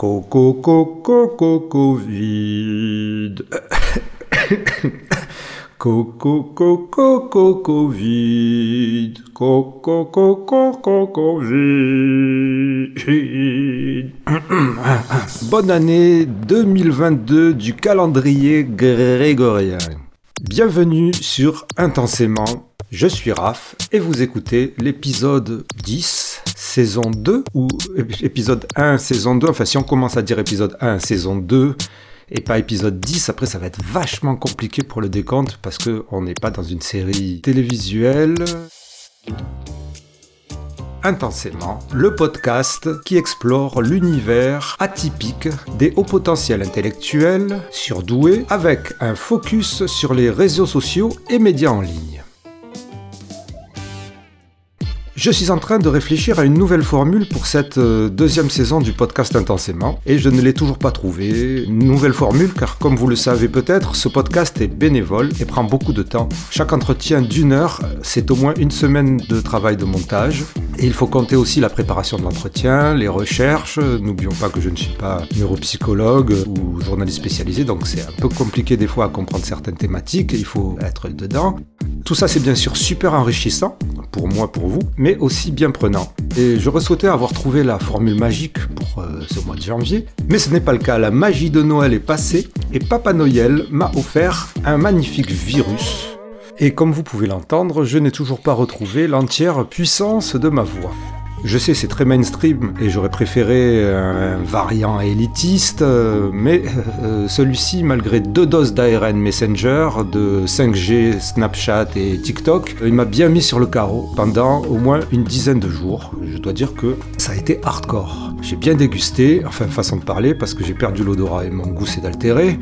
Coco, coco, coco, vide. Coco, coco, coco, vide. Coco, coco, coco, vide. Bonne année 2022 du calendrier grégorien. Bienvenue sur Intensément. Je suis Raph et vous écoutez l'épisode 10, saison 2, ou épisode 1, saison 2. Enfin, si on commence à dire épisode 1, saison 2, et pas épisode 10, après ça va être vachement compliqué pour le décompte parce qu'on n'est pas dans une série télévisuelle. Intensément, le podcast qui explore l'univers atypique des hauts potentiels intellectuels surdoués avec un focus sur les réseaux sociaux et médias en ligne. Je suis en train de réfléchir à une nouvelle formule pour cette euh, deuxième saison du podcast Intensément et je ne l'ai toujours pas trouvée. Nouvelle formule car comme vous le savez peut-être, ce podcast est bénévole et prend beaucoup de temps. Chaque entretien d'une heure, c'est au moins une semaine de travail de montage et il faut compter aussi la préparation de l'entretien, les recherches. N'oublions pas que je ne suis pas neuropsychologue ou journaliste spécialisé donc c'est un peu compliqué des fois à comprendre certaines thématiques, il faut être dedans. Tout ça c'est bien sûr super enrichissant pour moi, pour vous, mais aussi bien prenant. Et j'aurais souhaité avoir trouvé la formule magique pour euh, ce mois de janvier, mais ce n'est pas le cas. La magie de Noël est passée et Papa Noël m'a offert un magnifique virus. Et comme vous pouvez l'entendre, je n'ai toujours pas retrouvé l'entière puissance de ma voix. Je sais, c'est très mainstream et j'aurais préféré un variant élitiste, euh, mais euh, celui-ci, malgré deux doses d'ARN Messenger, de 5G, Snapchat et TikTok, il m'a bien mis sur le carreau pendant au moins une dizaine de jours. Je dois dire que ça a été hardcore. J'ai bien dégusté, enfin façon de parler, parce que j'ai perdu l'odorat et mon goût s'est altéré,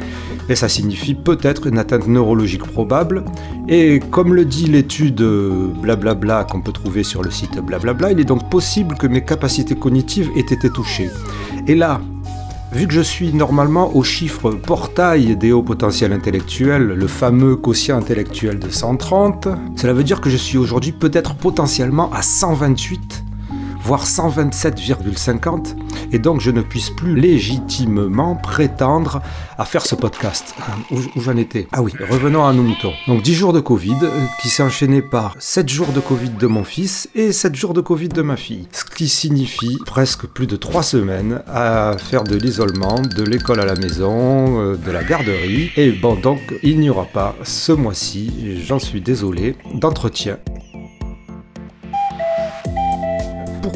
et ça signifie peut-être une atteinte neurologique probable. Et comme le dit l'étude blablabla qu'on peut trouver sur le site blablabla, il est donc possible que mes capacités cognitives aient été touchées. Et là, Vu que je suis normalement au chiffre portail des hauts potentiels intellectuels, le fameux quotient intellectuel de 130, cela veut dire que je suis aujourd'hui peut-être potentiellement à 128 voire 127,50, et donc je ne puisse plus légitimement prétendre à faire ce podcast. Euh, où, j'en étais Ah oui, revenons à nos moutons. Donc 10 jours de Covid, euh, qui s'est enchaîné par 7 jours de Covid de mon fils et 7 jours de Covid de ma fille. Ce qui signifie presque plus de 3 semaines à faire de l'isolement, de l'école à la maison, euh, de la garderie. Et bon, donc il n'y aura pas ce mois-ci, j'en suis désolé, d'entretien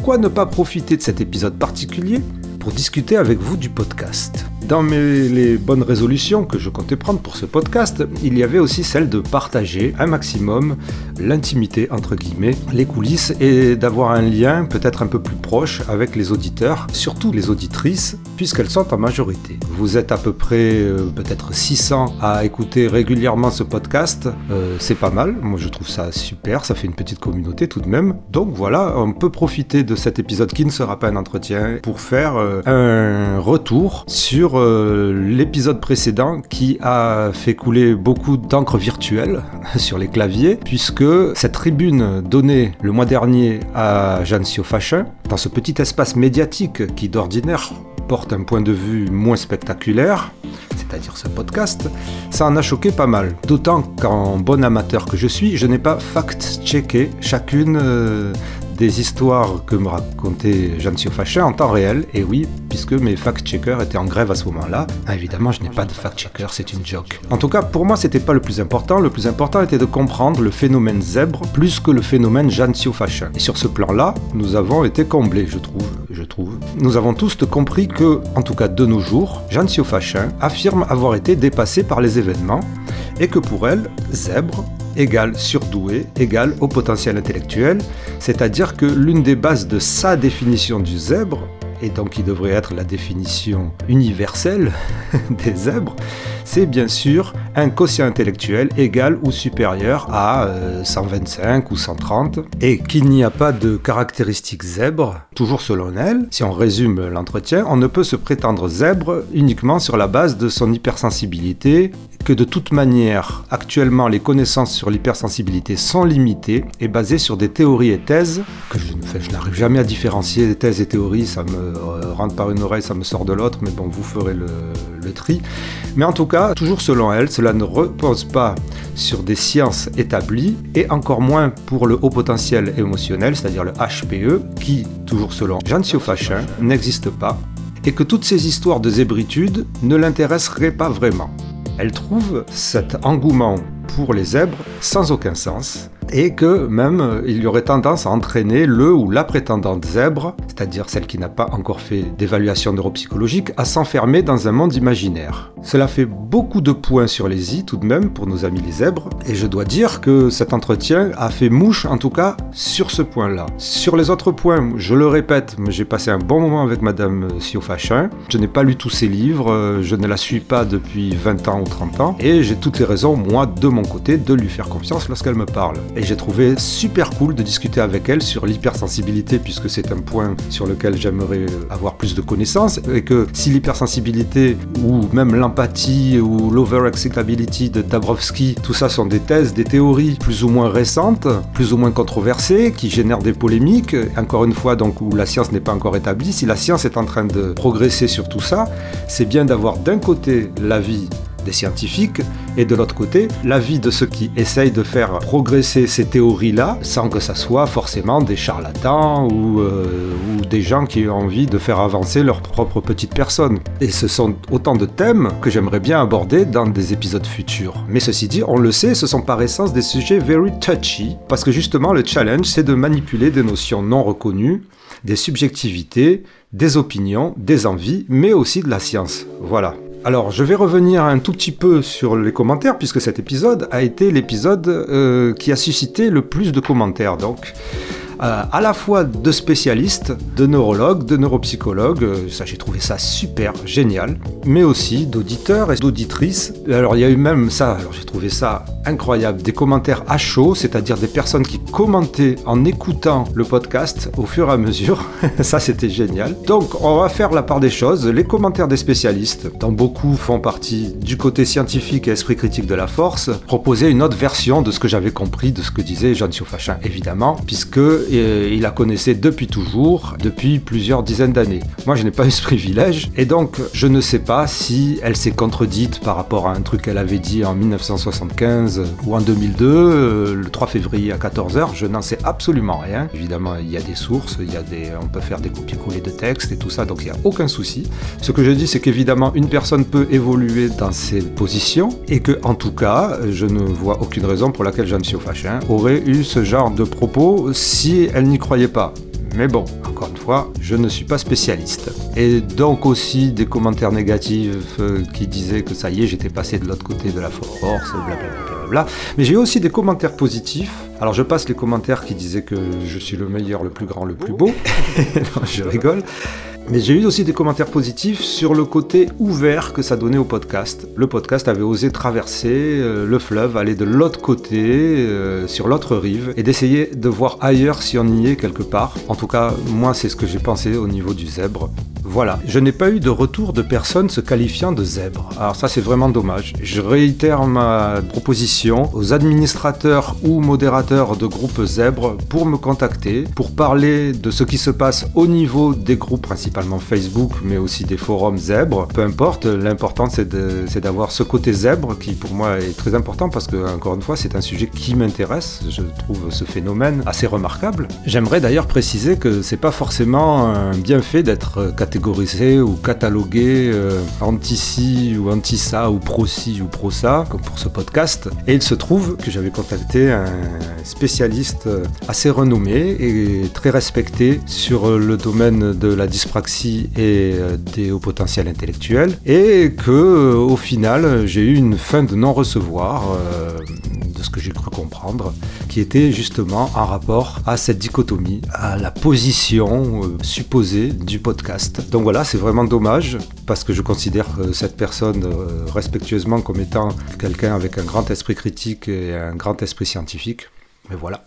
pourquoi ne pas profiter de cet épisode particulier pour discuter avec vous du podcast. Dans les bonnes résolutions que je comptais prendre pour ce podcast, il y avait aussi celle de partager un maximum l'intimité, entre guillemets, les coulisses et d'avoir un lien peut-être un peu plus proche avec les auditeurs, surtout les auditrices, puisqu'elles sont en majorité. Vous êtes à peu près euh, peut-être 600 à écouter régulièrement ce podcast, euh, c'est pas mal, moi je trouve ça super, ça fait une petite communauté tout de même. Donc voilà, on peut profiter de cet épisode qui ne sera pas un entretien pour faire euh, un retour sur l'épisode précédent qui a fait couler beaucoup d'encre virtuelle sur les claviers, puisque cette tribune donnée le mois dernier à Jeanne Fachin, dans ce petit espace médiatique qui d'ordinaire porte un point de vue moins spectaculaire, c'est-à-dire ce podcast, ça en a choqué pas mal. D'autant qu'en bon amateur que je suis, je n'ai pas fact-checké chacune euh, des histoires que me racontait Jeanne Fachin en temps réel, et oui, puisque mes fact-checkers étaient en grève à ce moment-là. Ah, évidemment, je n'ai pas de fact-checker, c'est une joke. En tout cas, pour moi, c'était pas le plus important. Le plus important était de comprendre le phénomène zèbre plus que le phénomène Jeanne Fachin. Et sur ce plan-là, nous avons été comblés, je trouve. Je trouve. Nous avons tous compris que, en tout cas de nos jours, Jeanne Fachin affirme avoir été dépassée par les événements et que pour elle, zèbre égale surdoué égale au potentiel intellectuel, c'est-à-dire que l'une des bases de sa définition du zèbre, et donc qui devrait être la définition universelle des zèbres, c'est bien sûr un quotient intellectuel égal ou supérieur à 125 euh, ou 130, et qu'il n'y a pas de caractéristiques zèbres, toujours selon elle, si on résume l'entretien, on ne peut se prétendre zèbre uniquement sur la base de son hypersensibilité que de toute manière, actuellement, les connaissances sur l'hypersensibilité sont limitées et basées sur des théories et thèses, que je, je n'arrive jamais à différencier thèses et théories, ça me, rentre par une oreille, ça me sort de l'autre, mais bon, vous ferez le, tri. Mais en tout cas, toujours selon elle, cela ne repose pas sur des sciences établies, et encore moins pour le haut potentiel émotionnel, c'est-à-dire le HPE, qui, toujours selon Jeanne Siofachin, n'existe pas, et que toutes ces histoires de zébritude ne l'intéresseraient pas vraiment. Elle trouve cet engouement pour les zèbres sans aucun sens, et que même il y aurait tendance à entraîner le ou la prétendante zèbre, c'est-à-dire celle qui n'a pas encore fait d'évaluation neuropsychologique, à s'enfermer dans un monde imaginaire. Cela fait beaucoup de points sur les i tout de même pour nos amis les zèbres, et je dois dire que cet entretien a fait mouche en tout cas sur ce point-là. Sur les autres points, je le répète, j'ai passé un bon moment avec Madame Siofachin, je n'ai pas lu tous ses livres, je ne la suis pas depuis 20 ans ou 30 ans, et j'ai toutes les raisons, moi, de mon côté, de lui faire confiance lorsqu'elle me parle. J'ai trouvé super cool de discuter avec elle sur l'hypersensibilité, puisque c'est un point sur lequel j'aimerais avoir plus de connaissances, et que si l'hypersensibilité ou même l'empathie ou l'over-excitability de Dabrowski, tout ça sont des thèses, des théories plus ou moins récentes, plus ou moins controversées, qui génèrent des polémiques, encore une fois, donc où la science n'est pas encore établie. Si la science est en train de progresser sur tout ça, c'est bien d'avoir d'un côté l'avis des scientifiques et de l'autre côté l'avis de ceux qui essayent de faire progresser ces théories-là sans que ça soit forcément des charlatans ou, euh, ou, des gens qui ont envie de faire avancer leur propre petite personne. Et ce sont autant de thèmes que j'aimerais bien aborder dans des épisodes futurs. Mais ceci dit, on le sait, ce sont par essence des sujets very touchy parce que justement le challenge c'est de manipuler des notions non reconnues, des subjectivités, des opinions, des envies, mais aussi de la science. Voilà. Alors, je vais revenir un tout petit peu sur les commentaires, puisque cet épisode a été l'épisode euh, qui a suscité le plus de commentaires. Donc, euh, à la fois de spécialistes, de neurologues, de neuropsychologues, euh, ça j'ai trouvé ça super génial, mais aussi d'auditeurs et d'auditrices. Alors il y a eu même ça, alors j'ai trouvé ça incroyable, des commentaires à chaud, c'est-à-dire des personnes qui commentaient en écoutant le podcast au fur et à mesure. ça c'était génial. Donc on va faire la part des choses, les commentaires des spécialistes, dont beaucoup font partie du côté scientifique et esprit critique de la force, proposaient une autre version de ce que j'avais compris de ce que disait Jean Siofachin, évidemment, puisque euh, il la connaissait depuis toujours, depuis plusieurs dizaines d'années. Moi, je n'ai pas eu ce privilège, et donc je ne sais pas si elle s'est contredite par rapport à un truc qu'elle avait dit en 1975 ou en 2002, euh, le 3 février à 14h. Je n'en sais absolument rien. Évidemment, il y a des sources, il y a des, on peut faire des copier-coller de textes et tout ça, donc il n'y a aucun souci. Ce que je dis, c'est qu'évidemment, une personne peut évoluer dans ses positions, et que, en tout cas, je ne vois aucune raison pour laquelle Jeanne Siofachin aurait eu ce genre de propos si elle n'y croyait pas. Mais bon, encore une fois, je ne suis pas spécialiste. Et donc aussi des commentaires négatifs euh, qui disaient que ça y est, j'étais passé de l'autre côté de la force, blablabla. Mais j'ai aussi des commentaires positifs. Alors je passe les commentaires qui disaient que je suis le meilleur, le plus grand, le plus beau. non, je rigole. Mais j'ai eu aussi des commentaires positifs sur le côté ouvert que ça donnait au podcast. Le podcast avait osé traverser euh, le fleuve, aller de l'autre côté, euh, sur l'autre rive, et d'essayer de voir ailleurs si on y est quelque part. En tout cas, moi, c'est ce que j'ai pensé au niveau du zèbre. Voilà, je n'ai pas eu de retour de personnes se qualifiant de zèbre. Alors ça c'est vraiment dommage. Je réitère ma proposition aux administrateurs ou modérateurs de groupes zèbres pour me contacter, pour parler de ce qui se passe au niveau des groupes, principalement Facebook, mais aussi des forums zèbres. Peu importe, l'important c'est d'avoir ce côté zèbre qui pour moi est très important parce que encore une fois c'est un sujet qui m'intéresse. Je trouve ce phénomène assez remarquable. J'aimerais d'ailleurs préciser que c'est pas forcément un bienfait d'être catégorisé ou catalogué euh, anti-ci ou anti-ça ou pro-ci ou pro-ça, comme pour ce podcast. Et il se trouve que j'avais contacté un spécialiste assez renommé et très respecté sur le domaine de la dyspraxie et euh, des hauts potentiels intellectuels et que au final j'ai eu une fin de non-recevoir euh, ce que j'ai cru comprendre, qui était justement en rapport à cette dichotomie, à la position euh, supposée du podcast. Donc voilà, c'est vraiment dommage parce que je considère euh, cette personne euh, respectueusement comme étant quelqu'un avec un grand esprit critique et un grand esprit scientifique. Mais voilà.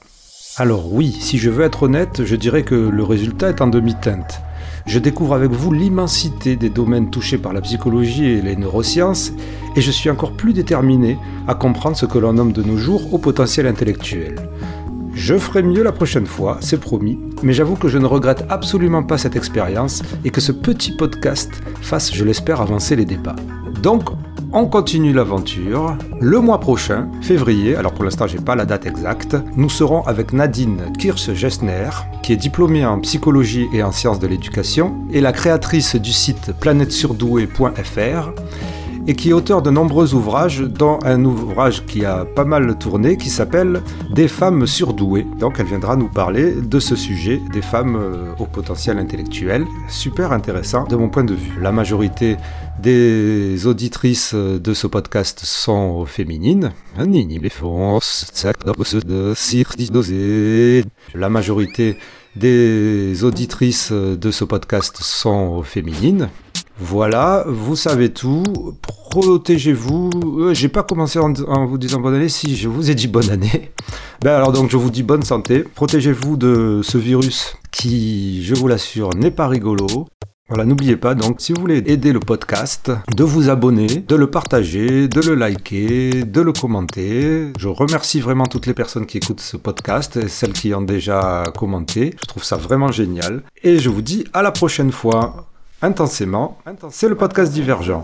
Alors oui, si je veux être honnête, je dirais que le résultat est en demi-teinte. Je découvre avec vous l'immensité des domaines touchés par la psychologie et les neurosciences, et je suis encore plus déterminé à comprendre ce que l'on nomme de nos jours au potentiel intellectuel. Je ferai mieux la prochaine fois, c'est promis, mais j'avoue que je ne regrette absolument pas cette expérience et que ce petit podcast fasse, je l'espère, avancer les débats. Donc, on continue l'aventure. Le mois prochain, février, alors pour l'instant j'ai pas la date exacte, nous serons avec Nadine Kirsch-Gessner, qui est diplômée en psychologie et en sciences de l'éducation, et la créatrice du site planètesurdouée.fr et qui est auteur de nombreux ouvrages, dont un ouvrage qui a pas mal tourné, qui s'appelle Des femmes surdouées. Donc elle viendra nous parler de ce sujet, des femmes euh, au potentiel intellectuel. Super intéressant de mon point de vue. La majorité des auditrices de ce podcast sont féminines. La majorité des auditrices de ce podcast sont féminines. Voilà, vous savez tout. Protégez-vous. Euh, j'ai pas commencé en, vous disant bonne année. Si, je vous ai dit bonne année. Ben alors donc, je vous dis bonne santé. Protégez-vous de ce virus qui, je vous l'assure, n'est pas rigolo. Voilà, n'oubliez pas donc, si vous voulez aider le podcast, de vous abonner, de le partager, de le liker, de le commenter. Je remercie vraiment toutes les personnes qui écoutent ce podcast et celles qui ont déjà commenté. Je trouve ça vraiment génial. Et je vous dis à la prochaine fois intensément. C'est le podcast divergent.